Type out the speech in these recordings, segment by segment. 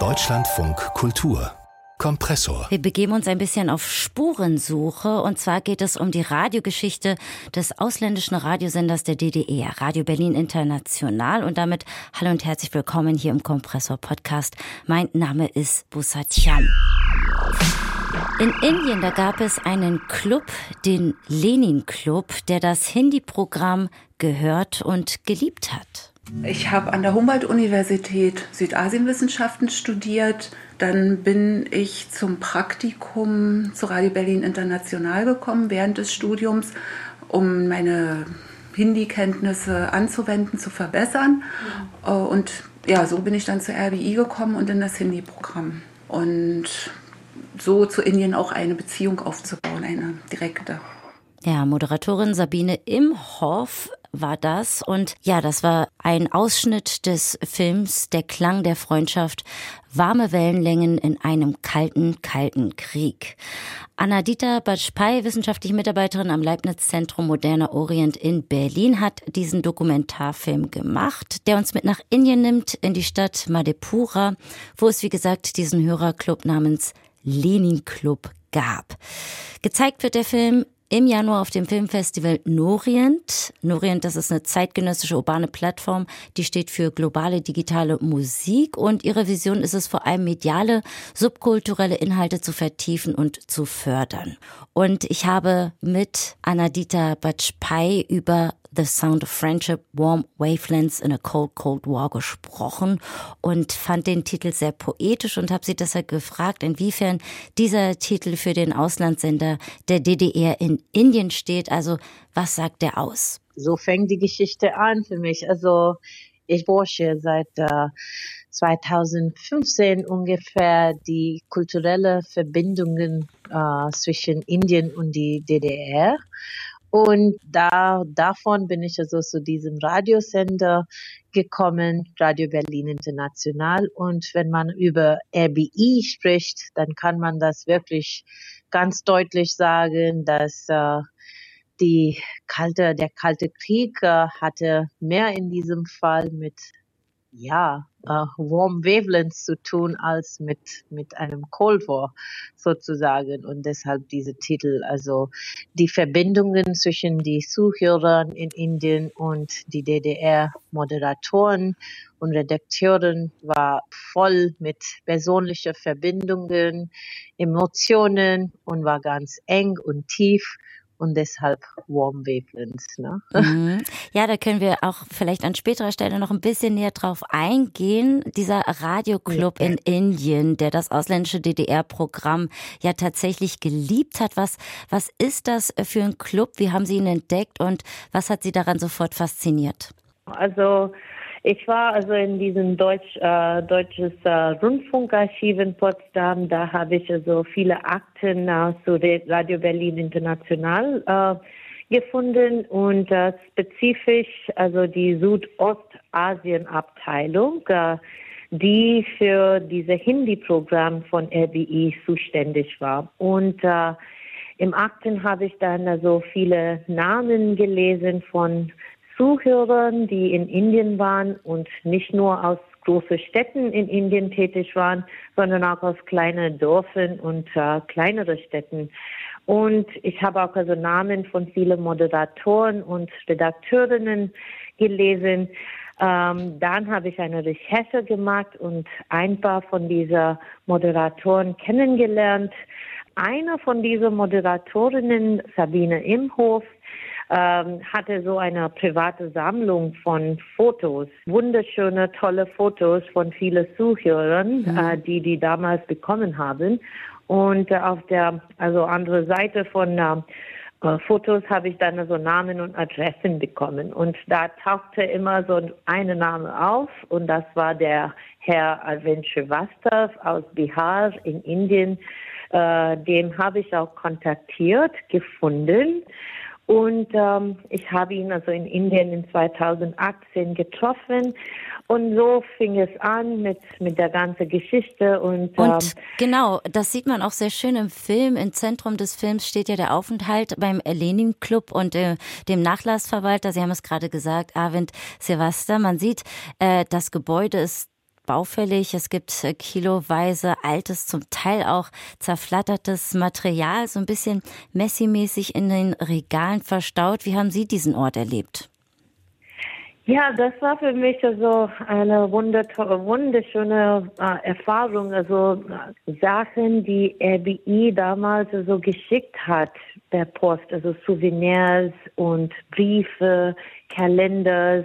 Deutschlandfunk Kultur Kompressor. Wir begeben uns ein bisschen auf Spurensuche und zwar geht es um die Radiogeschichte des ausländischen Radiosenders der DDR, Radio Berlin International und damit hallo und herzlich willkommen hier im Kompressor Podcast. Mein Name ist Busatian. In Indien, da gab es einen Club, den Lenin Club, der das Hindi-Programm gehört und geliebt hat. Ich habe an der Humboldt-Universität Südasienwissenschaften studiert. Dann bin ich zum Praktikum zu Radio Berlin International gekommen während des Studiums, um meine Hindi-Kenntnisse anzuwenden, zu verbessern. Mhm. Und ja, so bin ich dann zur RBI gekommen und in das Hindi-Programm. Und so zu Indien auch eine Beziehung aufzubauen, eine direkte. Ja, Moderatorin Sabine Imhoff war das. Und ja, das war ein Ausschnitt des Films Der Klang der Freundschaft, warme Wellenlängen in einem kalten, kalten Krieg. Anadita Bajpai, wissenschaftliche Mitarbeiterin am Leibniz-Zentrum Moderner Orient in Berlin, hat diesen Dokumentarfilm gemacht, der uns mit nach Indien nimmt, in die Stadt Madhepura, wo es, wie gesagt, diesen Hörerclub namens Lenin Club gab. Gezeigt wird der Film im Januar auf dem Filmfestival Norient. Norient, das ist eine zeitgenössische urbane Plattform, die steht für globale digitale Musik und ihre Vision ist es vor allem mediale, subkulturelle Inhalte zu vertiefen und zu fördern. Und ich habe mit Anadita Bajpai über The Sound of Friendship, Warm Wavelengths in a Cold, Cold War gesprochen und fand den Titel sehr poetisch und habe sie deshalb gefragt, inwiefern dieser Titel für den Auslandssender der DDR in Indien steht. Also was sagt der aus? So fängt die Geschichte an für mich. Also ich forsche seit äh, 2015 ungefähr die kulturelle Verbindungen äh, zwischen Indien und die DDR. Und da, davon bin ich also zu diesem Radiosender gekommen, Radio Berlin International. Und wenn man über RBI spricht, dann kann man das wirklich ganz deutlich sagen, dass äh, die kalte, der kalte Krieg äh, hatte mehr in diesem Fall mit ja, uh, Warm Wavelengths zu tun als mit, mit einem Cold War sozusagen. Und deshalb diese Titel, also die Verbindungen zwischen die Zuhörern in Indien und die DDR-Moderatoren und Redakteuren war voll mit persönlichen Verbindungen, Emotionen und war ganz eng und tief und deshalb Warm Wavelengths. Ne? Mhm. Ja, da können wir auch vielleicht an späterer Stelle noch ein bisschen näher drauf eingehen. Dieser Radioclub ja. in Indien, der das ausländische DDR-Programm ja tatsächlich geliebt hat. Was, was ist das für ein Club? Wie haben Sie ihn entdeckt und was hat Sie daran sofort fasziniert? Also ich war also in diesem Deutsch, äh, deutsches äh, Rundfunkarchiv in Potsdam. Da habe ich also viele Akten äh, zu Radio Berlin International äh, gefunden und äh, spezifisch also die Südostasien-Abteilung, äh, die für dieses Hindi-Programm von RBI zuständig war. Und äh, im Akten habe ich dann also viele Namen gelesen von Zuhörern, die in Indien waren und nicht nur aus großen Städten in Indien tätig waren, sondern auch aus kleinen Dörfern und äh, kleineren Städten. Und ich habe auch also Namen von vielen Moderatoren und Redakteurinnen gelesen. Ähm, dann habe ich eine Recherche gemacht und ein paar von dieser Moderatoren kennengelernt. Eine von diesen Moderatorinnen, Sabine Imhof, ähm, hatte so eine private Sammlung von Fotos, wunderschöne, tolle Fotos von vielen Zuhörern, mhm. äh, die die damals bekommen haben. Und äh, auf der also andere Seite von äh, äh Fotos habe ich dann so Namen und Adressen bekommen. Und da tauchte immer so ein Name auf und das war der Herr Arvind Srivastav aus Bihar in Indien. Äh, den habe ich auch kontaktiert, gefunden Und ähm, ich habe ihn also in Indien in 2018 getroffen. Und so fing es an mit, mit der ganzen Geschichte. Und, und ähm, genau, das sieht man auch sehr schön im Film. Im Zentrum des Films steht ja der Aufenthalt beim Lenin Club und äh, dem Nachlassverwalter. Sie haben es gerade gesagt, Arvind Sevasta. Man sieht, äh, das Gebäude ist baufällig. Es gibt äh, kiloweise altes, zum Teil auch zerflattertes Material, so ein bisschen Messi-mäßig in den Regalen verstaut. Wie haben Sie diesen Ort erlebt? Ja, das war für mich also eine wunderschöne äh, Erfahrung. Also äh, Sachen, die RBI damals so also geschickt hat per Post, also Souvenirs und Briefe, Kalenders,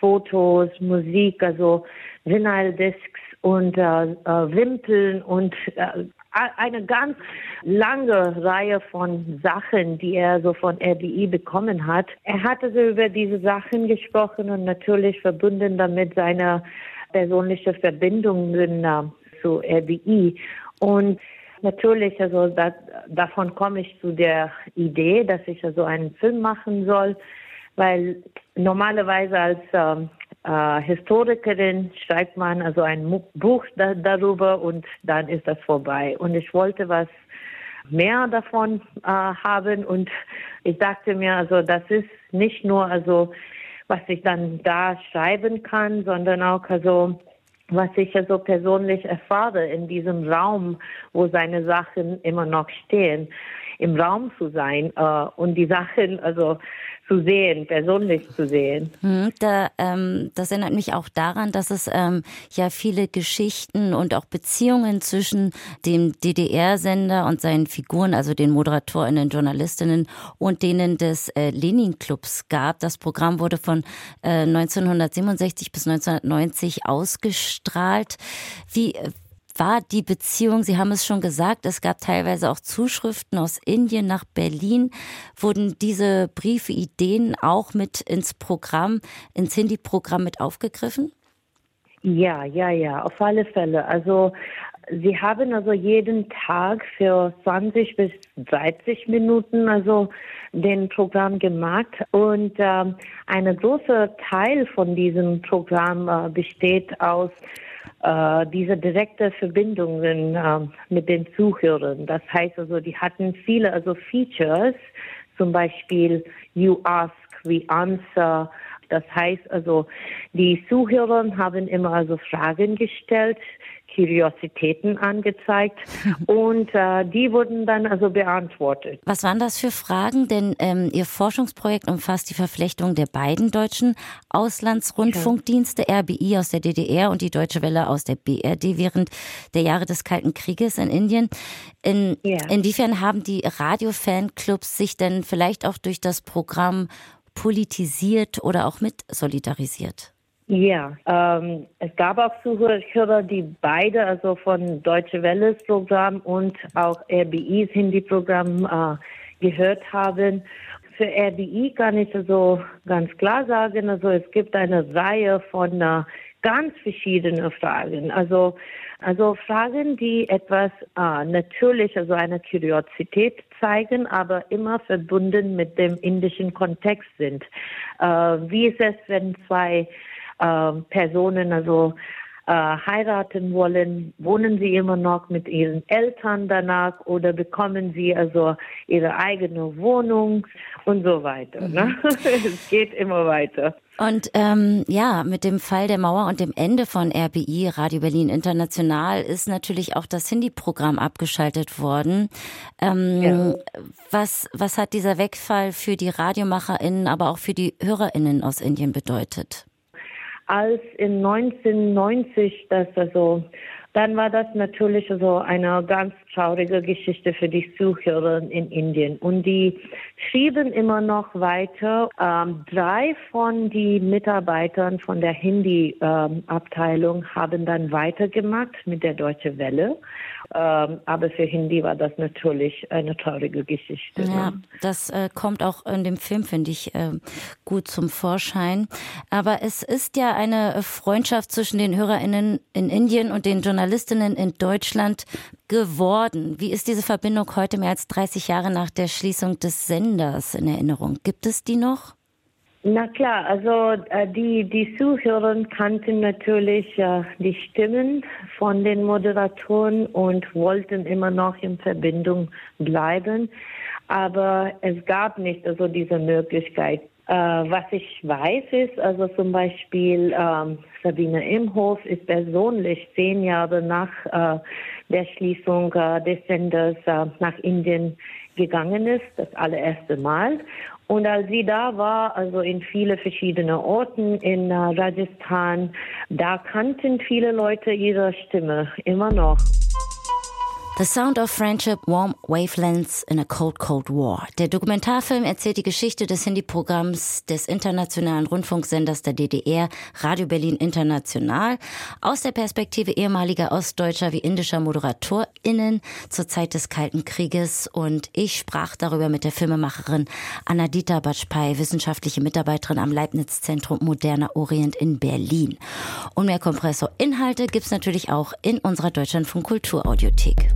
Fotos, Musik, also Vinyl-Discs und äh, äh, Wimpeln und äh, eine ganz lange Reihe von Sachen, die er so von RBI bekommen hat. Er hatte so über diese Sachen gesprochen und natürlich verbunden damit seine persönliche Verbindungen äh, zu RBI. Und natürlich, also da, davon komme ich zu der Idee, dass ich also einen Film machen soll, weil normalerweise als ähm, äh, Historikerin schreibt man also ein Buch da, darüber und dann ist das vorbei. Und ich wollte was mehr davon äh, haben und ich dachte mir, also das ist nicht nur also was ich dann da schreiben kann, sondern auch also was ich also persönlich erfahre in diesem Raum, wo seine Sachen immer noch stehen, im Raum zu sein äh, und die Sachen also zu sehen, persönlich zu sehen. Hm, da, ähm, das erinnert mich auch daran, dass es ähm, ja viele Geschichten und auch Beziehungen zwischen dem DDR-Sender und seinen Figuren, also den Moderatorinnen, Journalistinnen und denen des äh, Lenin-Clubs gab. Das Programm wurde von äh, 1967 bis 1990 ausgestrahlt. Wie war die Beziehung, Sie haben es schon gesagt, es gab teilweise auch Zuschriften aus Indien nach Berlin. Wurden diese Briefe, Ideen auch mit ins Programm, ins Hindi-Programm mit aufgegriffen? Ja, ja, ja, auf alle Fälle. Also Sie haben also jeden Tag für 20 bis 30 Minuten also den Programm gemacht und ähm, ein großer Teil von diesem Programm äh, besteht aus äh, diese direkte Verbindungen äh, mit den Zuhörern. Das heißt also, die hatten viele also Features, zum Beispiel You Ask, We Answer. Das heißt also, die Zuhörer haben immer also Fragen gestellt, Kuriositäten angezeigt und äh, die wurden dann also beantwortet. Was waren das für Fragen? Denn ähm, Ihr Forschungsprojekt umfasst die Verflechtung der beiden deutschen Auslandsrundfunkdienste, ja. RBI aus der DDR und die Deutsche Welle aus der BRD während der Jahre des Kalten Krieges in Indien. In, ja. Inwiefern haben die Radiofanclubs sich denn vielleicht auch durch das Programm politisiert oder auch mit solidarisiert? Ja, ähm, es gab auch Zuhörer, die beide, also von Deutsche Welles Programm und auch RBIs Hindi-Programm äh, gehört haben. Für RBI kann ich also ganz klar sagen, also es gibt eine Reihe von äh, ganz verschiedenen Fragen. Also, also Fragen, die etwas äh, natürlich, also eine Kuriosität zeigen, aber immer verbunden mit dem indischen Kontext sind. Äh, wie ist es, wenn zwei äh, Personen also äh, heiraten wollen, wohnen sie immer noch mit ihren Eltern danach oder bekommen sie also ihre eigene Wohnung und so weiter. Ne? Mhm. es geht immer weiter. Und ähm, ja, mit dem Fall der Mauer und dem Ende von RBI, Radio Berlin International, ist natürlich auch das Hindi-Programm abgeschaltet worden. Ähm, ja. was, was hat dieser Wegfall für die RadiomacherInnen, aber auch für die HörerInnen aus Indien bedeutet? Als in 1990 das also dann war das natürlich so eine ganz traurige Geschichte für die Zuhörer in Indien. Und die schieben immer noch weiter. Ähm, drei von den Mitarbeitern von der Hindi-Abteilung ähm, haben dann weitergemacht mit der Deutsche Welle. Ähm, aber für Hindi war das natürlich eine traurige Geschichte. Ja, das äh, kommt auch in dem Film, finde ich, äh, gut zum Vorschein. Aber es ist ja eine Freundschaft zwischen den HörerInnen in Indien und den Journalistinnen in Deutschland geworden. Wie ist diese Verbindung heute mehr als 30 Jahre nach der Schließung des Senders in Erinnerung? Gibt es die noch? Na klar, also äh, die, die Zuhörer kannten natürlich äh, die Stimmen von den Moderatoren und wollten immer noch in Verbindung bleiben. Aber es gab nicht also diese Möglichkeit. Äh, was ich weiß ist, also zum Beispiel ähm, Sabine Imhof ist persönlich zehn Jahre nach äh, der Schließung äh, des Senders äh, nach Indien gegangen ist, das allererste Mal. Und als sie da war, also in viele verschiedene Orten in äh, Rajasthan, da kannten viele Leute ihre Stimme immer noch. The Sound of Friendship, Warm Wavelengths in a Cold, Cold War. Der Dokumentarfilm erzählt die Geschichte des Hindi-Programms des internationalen Rundfunksenders der DDR, Radio Berlin International, aus der Perspektive ehemaliger ostdeutscher wie indischer ModeratorInnen zur Zeit des Kalten Krieges. Und ich sprach darüber mit der Filmemacherin Anadita Bajpai, wissenschaftliche Mitarbeiterin am Leibniz-Zentrum Moderner Orient in Berlin. Und mehr Kompressor-Inhalte gibt's natürlich auch in unserer Deutschlandfunk Kulturaudiothek.